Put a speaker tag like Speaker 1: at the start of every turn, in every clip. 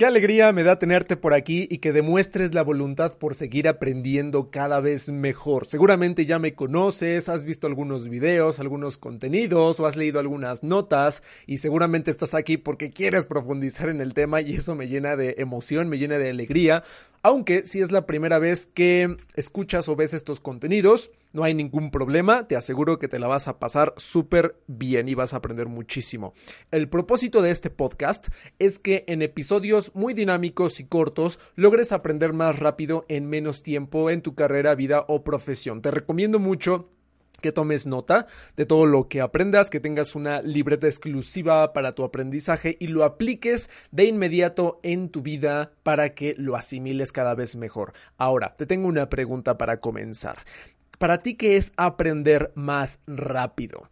Speaker 1: Qué alegría me da tenerte por aquí y que demuestres la voluntad por seguir aprendiendo cada vez mejor. Seguramente ya me conoces, has visto algunos videos, algunos contenidos o has leído algunas notas y seguramente estás aquí porque quieres profundizar en el tema y eso me llena de emoción, me llena de alegría aunque si es la primera vez que escuchas o ves estos contenidos, no hay ningún problema, te aseguro que te la vas a pasar súper bien y vas a aprender muchísimo. El propósito de este podcast es que en episodios muy dinámicos y cortos logres aprender más rápido en menos tiempo en tu carrera, vida o profesión. Te recomiendo mucho que tomes nota de todo lo que aprendas, que tengas una libreta exclusiva para tu aprendizaje y lo apliques de inmediato en tu vida para que lo asimiles cada vez mejor. Ahora, te tengo una pregunta para comenzar. ¿Para ti qué es aprender más rápido?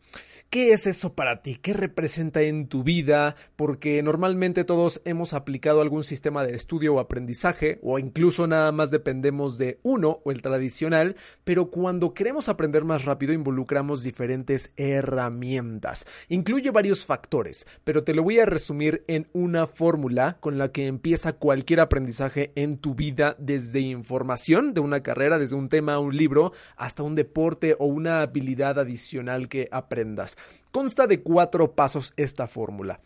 Speaker 1: ¿Qué es eso para ti? ¿Qué representa en tu vida? Porque normalmente todos hemos aplicado algún sistema de estudio o aprendizaje, o incluso nada más dependemos de uno o el tradicional, pero cuando queremos aprender más rápido involucramos diferentes herramientas. Incluye varios factores, pero te lo voy a resumir en una fórmula con la que empieza cualquier aprendizaje en tu vida, desde información de una carrera, desde un tema, un libro, hasta un deporte o una habilidad adicional que aprendas. Consta de cuatro pasos esta fórmula.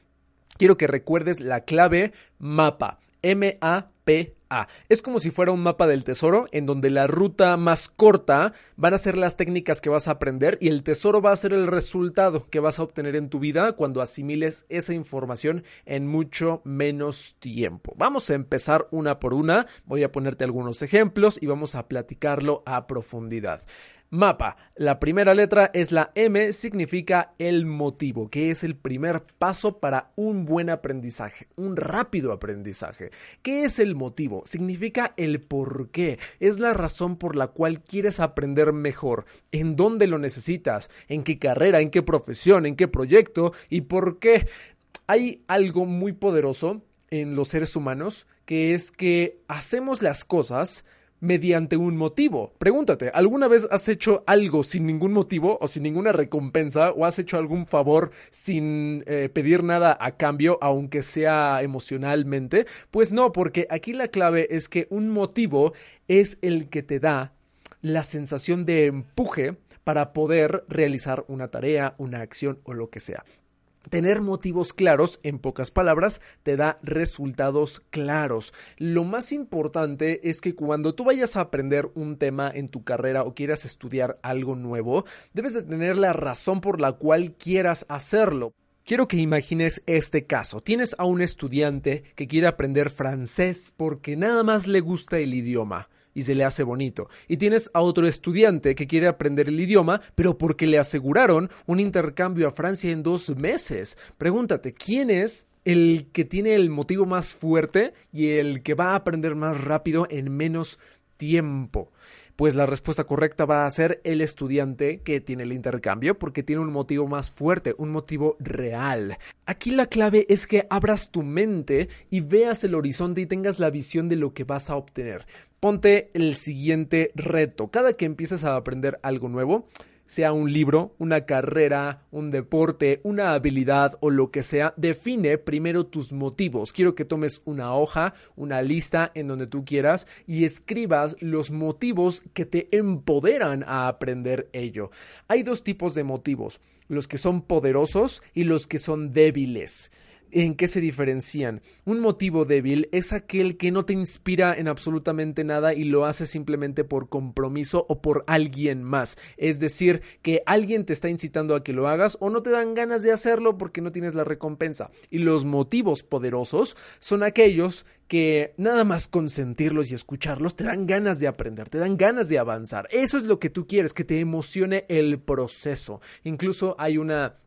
Speaker 1: Quiero que recuerdes la clave MAPA. M-A-P-A. Es como si fuera un mapa del tesoro en donde la ruta más corta van a ser las técnicas que vas a aprender y el tesoro va a ser el resultado que vas a obtener en tu vida cuando asimiles esa información en mucho menos tiempo. Vamos a empezar una por una. Voy a ponerte algunos ejemplos y vamos a platicarlo a profundidad. Mapa. La primera letra es la M, significa el motivo, que es el primer paso para un buen aprendizaje, un rápido aprendizaje. ¿Qué es el motivo? Significa el por qué. Es la razón por la cual quieres aprender mejor, en dónde lo necesitas, en qué carrera, en qué profesión, en qué proyecto y por qué. Hay algo muy poderoso en los seres humanos que es que hacemos las cosas mediante un motivo. Pregúntate, ¿alguna vez has hecho algo sin ningún motivo o sin ninguna recompensa o has hecho algún favor sin eh, pedir nada a cambio, aunque sea emocionalmente? Pues no, porque aquí la clave es que un motivo es el que te da la sensación de empuje para poder realizar una tarea, una acción o lo que sea. Tener motivos claros, en pocas palabras, te da resultados claros. Lo más importante es que cuando tú vayas a aprender un tema en tu carrera o quieras estudiar algo nuevo, debes de tener la razón por la cual quieras hacerlo. Quiero que imagines este caso. Tienes a un estudiante que quiere aprender francés porque nada más le gusta el idioma y se le hace bonito. Y tienes a otro estudiante que quiere aprender el idioma, pero porque le aseguraron un intercambio a Francia en dos meses. Pregúntate, ¿quién es el que tiene el motivo más fuerte y el que va a aprender más rápido en menos tiempo? Pues la respuesta correcta va a ser el estudiante que tiene el intercambio porque tiene un motivo más fuerte, un motivo real. Aquí la clave es que abras tu mente y veas el horizonte y tengas la visión de lo que vas a obtener. Ponte el siguiente reto. Cada que empieces a aprender algo nuevo, sea un libro, una carrera, un deporte, una habilidad o lo que sea, define primero tus motivos. Quiero que tomes una hoja, una lista en donde tú quieras y escribas los motivos que te empoderan a aprender ello. Hay dos tipos de motivos, los que son poderosos y los que son débiles en qué se diferencian. Un motivo débil es aquel que no te inspira en absolutamente nada y lo hace simplemente por compromiso o por alguien más. Es decir, que alguien te está incitando a que lo hagas o no te dan ganas de hacerlo porque no tienes la recompensa. Y los motivos poderosos son aquellos que nada más consentirlos y escucharlos te dan ganas de aprender, te dan ganas de avanzar. Eso es lo que tú quieres, que te emocione el proceso. Incluso hay una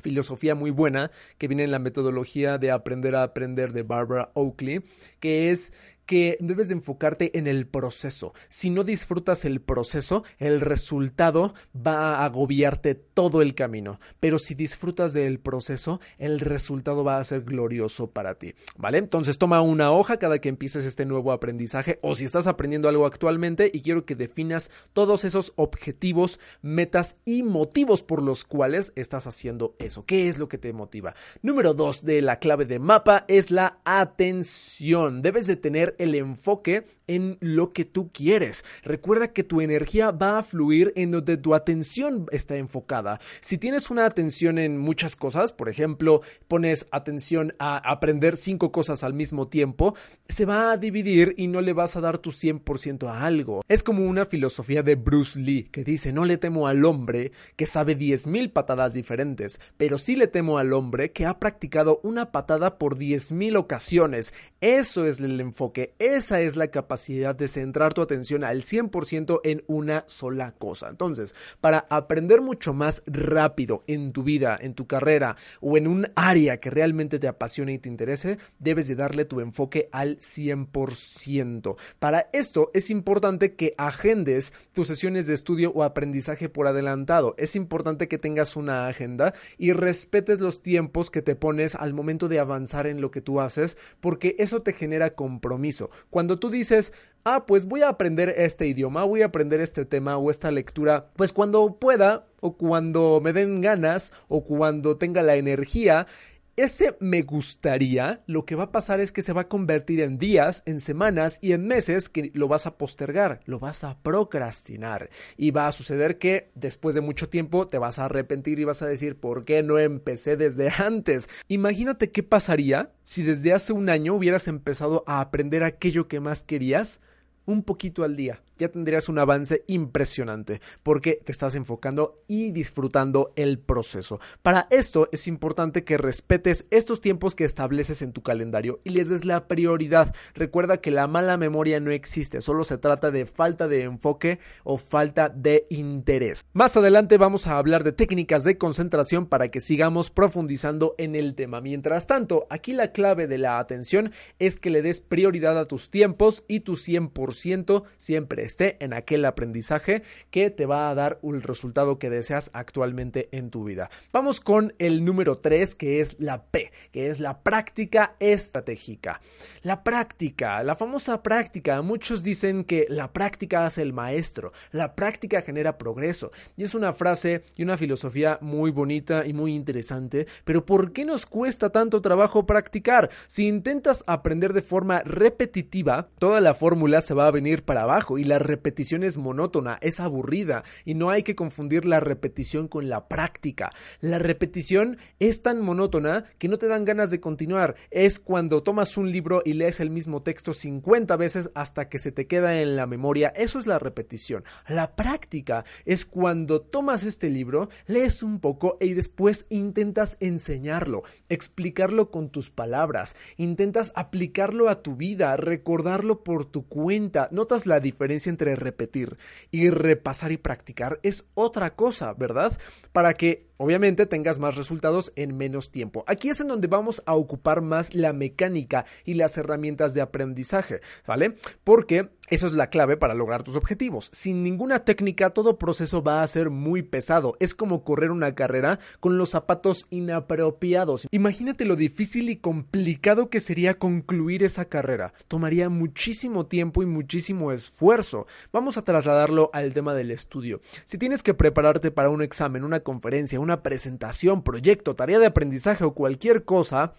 Speaker 1: filosofía muy buena que viene en la metodología de aprender a aprender de Barbara Oakley, que es que debes de enfocarte en el proceso. Si no disfrutas el proceso, el resultado va a agobiarte todo el camino. Pero si disfrutas del proceso, el resultado va a ser glorioso para ti. ¿Vale? Entonces toma una hoja cada que empieces este nuevo aprendizaje o si estás aprendiendo algo actualmente y quiero que definas todos esos objetivos, metas y motivos por los cuales estás haciendo eso. ¿Qué es lo que te motiva? Número dos de la clave de mapa es la atención. Debes de tener el enfoque en lo que tú quieres. Recuerda que tu energía va a fluir en donde tu atención está enfocada. Si tienes una atención en muchas cosas, por ejemplo, pones atención a aprender cinco cosas al mismo tiempo, se va a dividir y no le vas a dar tu 100% a algo. Es como una filosofía de Bruce Lee que dice, no le temo al hombre que sabe 10.000 patadas diferentes, pero sí le temo al hombre que ha practicado una patada por 10.000 ocasiones. Eso es el enfoque esa es la capacidad de centrar tu atención al 100% en una sola cosa. Entonces, para aprender mucho más rápido en tu vida, en tu carrera o en un área que realmente te apasione y te interese, debes de darle tu enfoque al 100%. Para esto es importante que agendes tus sesiones de estudio o aprendizaje por adelantado. Es importante que tengas una agenda y respetes los tiempos que te pones al momento de avanzar en lo que tú haces, porque eso te genera compromiso. Cuando tú dices, ah, pues voy a aprender este idioma, voy a aprender este tema o esta lectura, pues cuando pueda o cuando me den ganas o cuando tenga la energía, ese me gustaría, lo que va a pasar es que se va a convertir en días, en semanas y en meses que lo vas a postergar, lo vas a procrastinar. Y va a suceder que después de mucho tiempo te vas a arrepentir y vas a decir, ¿por qué no empecé desde antes? Imagínate qué pasaría si desde hace un año hubieras empezado a aprender aquello que más querías un poquito al día ya tendrías un avance impresionante porque te estás enfocando y disfrutando el proceso. Para esto es importante que respetes estos tiempos que estableces en tu calendario y les des la prioridad. Recuerda que la mala memoria no existe, solo se trata de falta de enfoque o falta de interés. Más adelante vamos a hablar de técnicas de concentración para que sigamos profundizando en el tema. Mientras tanto, aquí la clave de la atención es que le des prioridad a tus tiempos y tu 100% siempre esté en aquel aprendizaje que te va a dar el resultado que deseas actualmente en tu vida. Vamos con el número 3 que es la P, que es la práctica estratégica. La práctica, la famosa práctica, muchos dicen que la práctica hace el maestro, la práctica genera progreso y es una frase y una filosofía muy bonita y muy interesante, pero ¿por qué nos cuesta tanto trabajo practicar? Si intentas aprender de forma repetitiva, toda la fórmula se va a venir para abajo y la repetición es monótona, es aburrida y no hay que confundir la repetición con la práctica. La repetición es tan monótona que no te dan ganas de continuar. Es cuando tomas un libro y lees el mismo texto 50 veces hasta que se te queda en la memoria. Eso es la repetición. La práctica es cuando tomas este libro, lees un poco y después intentas enseñarlo, explicarlo con tus palabras, intentas aplicarlo a tu vida, recordarlo por tu cuenta. ¿Notas la diferencia entre repetir y repasar y practicar es otra cosa, ¿verdad? Para que obviamente tengas más resultados en menos tiempo. Aquí es en donde vamos a ocupar más la mecánica y las herramientas de aprendizaje, ¿vale? Porque eso es la clave para lograr tus objetivos. Sin ninguna técnica, todo proceso va a ser muy pesado. Es como correr una carrera con los zapatos inapropiados. Imagínate lo difícil y complicado que sería concluir esa carrera. Tomaría muchísimo tiempo y muchísimo esfuerzo. Vamos a trasladarlo al tema del estudio. Si tienes que prepararte para un examen, una conferencia, una presentación, proyecto, tarea de aprendizaje o cualquier cosa,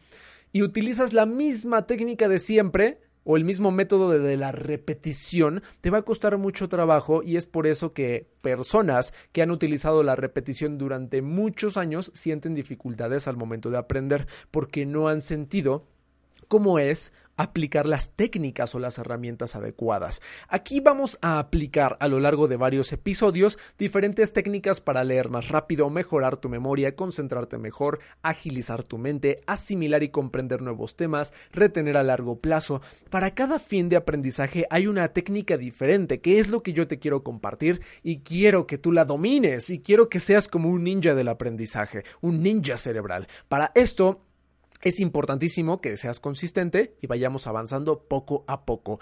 Speaker 1: y utilizas la misma técnica de siempre, o el mismo método de la repetición te va a costar mucho trabajo y es por eso que personas que han utilizado la repetición durante muchos años sienten dificultades al momento de aprender porque no han sentido cómo es aplicar las técnicas o las herramientas adecuadas. Aquí vamos a aplicar a lo largo de varios episodios diferentes técnicas para leer más rápido, mejorar tu memoria, concentrarte mejor, agilizar tu mente, asimilar y comprender nuevos temas, retener a largo plazo. Para cada fin de aprendizaje hay una técnica diferente, que es lo que yo te quiero compartir y quiero que tú la domines y quiero que seas como un ninja del aprendizaje, un ninja cerebral. Para esto es importantísimo que seas consistente y vayamos avanzando poco a poco.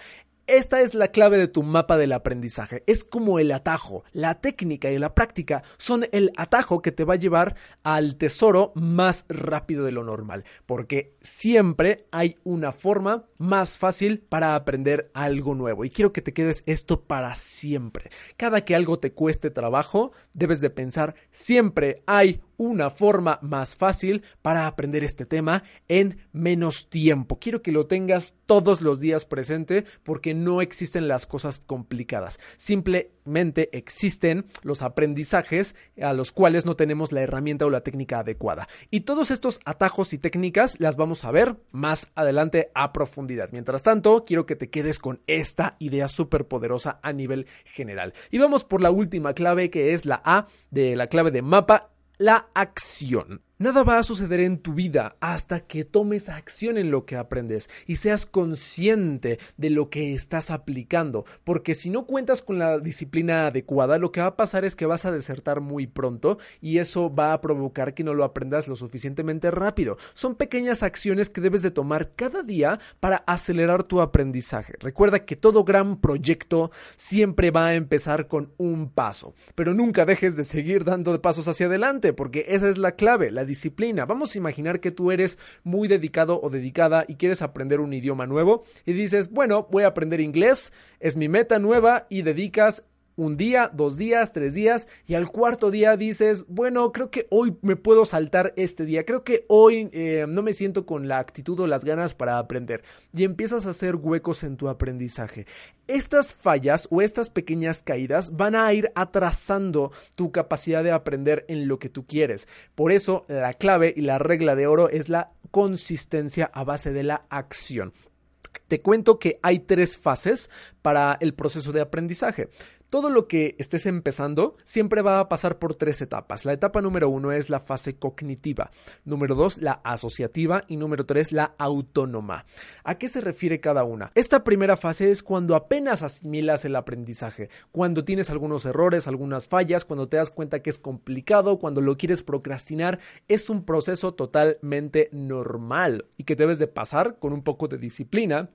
Speaker 1: Esta es la clave de tu mapa del aprendizaje. Es como el atajo. La técnica y la práctica son el atajo que te va a llevar al tesoro más rápido de lo normal. Porque siempre hay una forma más fácil para aprender algo nuevo. Y quiero que te quedes esto para siempre. Cada que algo te cueste trabajo, debes de pensar, siempre hay una forma más fácil para aprender este tema en menos tiempo. Quiero que lo tengas todos los días presente porque no existen las cosas complicadas. Simplemente existen los aprendizajes a los cuales no tenemos la herramienta o la técnica adecuada. Y todos estos atajos y técnicas las vamos a ver más adelante a profundidad. Mientras tanto, quiero que te quedes con esta idea súper poderosa a nivel general. Y vamos por la última clave que es la A de la clave de mapa la acción. Nada va a suceder en tu vida hasta que tomes acción en lo que aprendes y seas consciente de lo que estás aplicando, porque si no cuentas con la disciplina adecuada, lo que va a pasar es que vas a desertar muy pronto y eso va a provocar que no lo aprendas lo suficientemente rápido. Son pequeñas acciones que debes de tomar cada día para acelerar tu aprendizaje. Recuerda que todo gran proyecto siempre va a empezar con un paso, pero nunca dejes de seguir dando pasos hacia adelante, porque esa es la clave, la disciplina. Vamos a imaginar que tú eres muy dedicado o dedicada y quieres aprender un idioma nuevo y dices, bueno, voy a aprender inglés, es mi meta nueva y dedicas un día, dos días, tres días y al cuarto día dices, bueno, creo que hoy me puedo saltar este día, creo que hoy eh, no me siento con la actitud o las ganas para aprender y empiezas a hacer huecos en tu aprendizaje. Estas fallas o estas pequeñas caídas van a ir atrasando tu capacidad de aprender en lo que tú quieres. Por eso la clave y la regla de oro es la consistencia a base de la acción. Te cuento que hay tres fases para el proceso de aprendizaje. Todo lo que estés empezando siempre va a pasar por tres etapas. La etapa número uno es la fase cognitiva, número dos la asociativa y número tres la autónoma. ¿A qué se refiere cada una? Esta primera fase es cuando apenas asimilas el aprendizaje, cuando tienes algunos errores, algunas fallas, cuando te das cuenta que es complicado, cuando lo quieres procrastinar, es un proceso totalmente normal y que debes de pasar con un poco de disciplina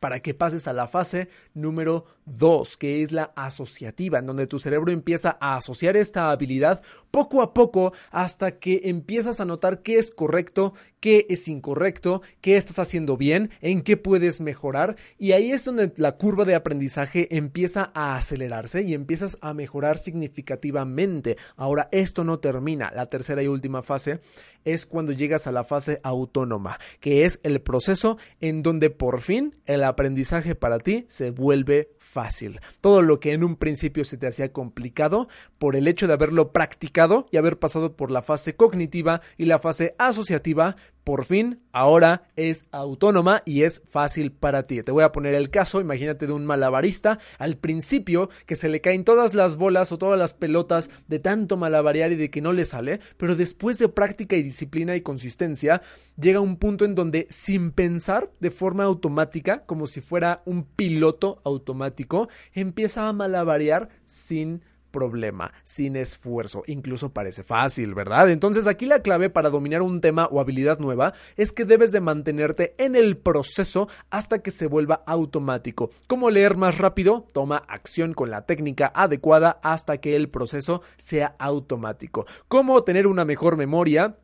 Speaker 1: para que pases a la fase número 2, que es la asociativa, en donde tu cerebro empieza a asociar esta habilidad poco a poco hasta que empiezas a notar qué es correcto, qué es incorrecto, qué estás haciendo bien, en qué puedes mejorar y ahí es donde la curva de aprendizaje empieza a acelerarse y empiezas a mejorar significativamente. Ahora, esto no termina. La tercera y última fase es cuando llegas a la fase autónoma, que es el proceso en donde por fin el aprendizaje para ti se vuelve fácil. Todo lo que en un principio se te hacía complicado, por el hecho de haberlo practicado y haber pasado por la fase cognitiva y la fase asociativa, por fin ahora es autónoma y es fácil para ti. Te voy a poner el caso, imagínate de un malabarista al principio que se le caen todas las bolas o todas las pelotas de tanto malabarear y de que no le sale, pero después de práctica y disciplina y consistencia llega un punto en donde sin pensar de forma automática, como si fuera un piloto automático, empieza a malabarear sin problema, sin esfuerzo. Incluso parece fácil, ¿verdad? Entonces aquí la clave para dominar un tema o habilidad nueva es que debes de mantenerte en el proceso hasta que se vuelva automático. ¿Cómo leer más rápido? Toma acción con la técnica adecuada hasta que el proceso sea automático. ¿Cómo tener una mejor memoria?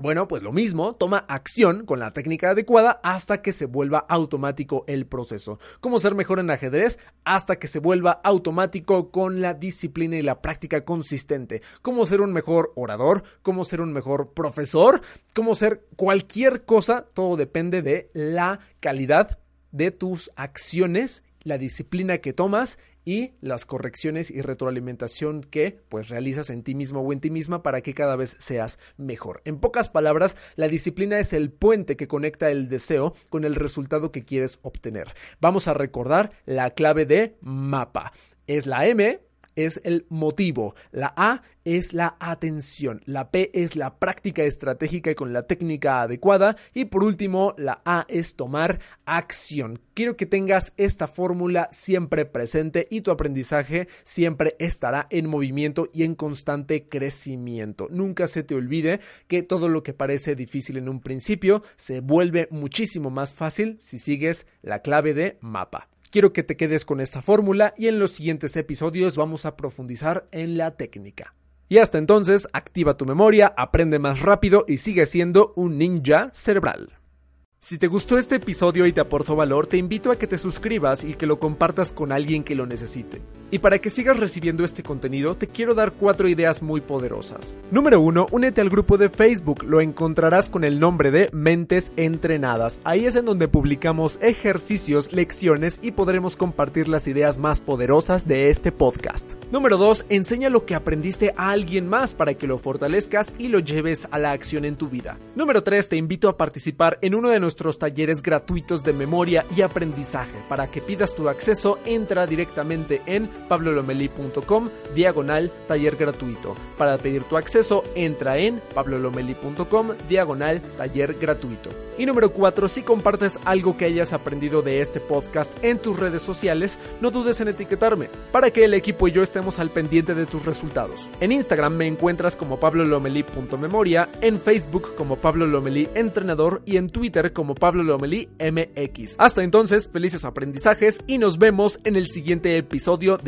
Speaker 1: Bueno, pues lo mismo, toma acción con la técnica adecuada hasta que se vuelva automático el proceso. ¿Cómo ser mejor en ajedrez? Hasta que se vuelva automático con la disciplina y la práctica consistente. ¿Cómo ser un mejor orador? ¿Cómo ser un mejor profesor? ¿Cómo ser cualquier cosa? Todo depende de la calidad de tus acciones, la disciplina que tomas y las correcciones y retroalimentación que pues realizas en ti mismo o en ti misma para que cada vez seas mejor. En pocas palabras, la disciplina es el puente que conecta el deseo con el resultado que quieres obtener. Vamos a recordar la clave de mapa. Es la M es el motivo, la A es la atención, la P es la práctica estratégica y con la técnica adecuada y por último la A es tomar acción. Quiero que tengas esta fórmula siempre presente y tu aprendizaje siempre estará en movimiento y en constante crecimiento. Nunca se te olvide que todo lo que parece difícil en un principio se vuelve muchísimo más fácil si sigues la clave de mapa. Quiero que te quedes con esta fórmula y en los siguientes episodios vamos a profundizar en la técnica. Y hasta entonces, activa tu memoria, aprende más rápido y sigue siendo un ninja cerebral. Si te gustó este episodio y te aportó valor, te invito a que te suscribas y que lo compartas con alguien que lo necesite. Y para que sigas recibiendo este contenido, te quiero dar cuatro ideas muy poderosas. Número 1. Únete al grupo de Facebook, lo encontrarás con el nombre de Mentes Entrenadas. Ahí es en donde publicamos ejercicios, lecciones y podremos compartir las ideas más poderosas de este podcast. Número 2. Enseña lo que aprendiste a alguien más para que lo fortalezcas y lo lleves a la acción en tu vida. Número 3. Te invito a participar en uno de nuestros talleres gratuitos de memoria y aprendizaje. Para que pidas tu acceso, entra directamente en pablolomeli.com diagonal taller gratuito. Para pedir tu acceso, entra en pablolomeli.com diagonal taller gratuito. Y número 4, si compartes algo que hayas aprendido de este podcast en tus redes sociales, no dudes en etiquetarme para que el equipo y yo estemos al pendiente de tus resultados. En Instagram me encuentras como pablolomeli.memoria, en Facebook como Pablo Lomelí Entrenador y en Twitter como Pablo Lomelí MX. Hasta entonces, felices aprendizajes y nos vemos en el siguiente episodio de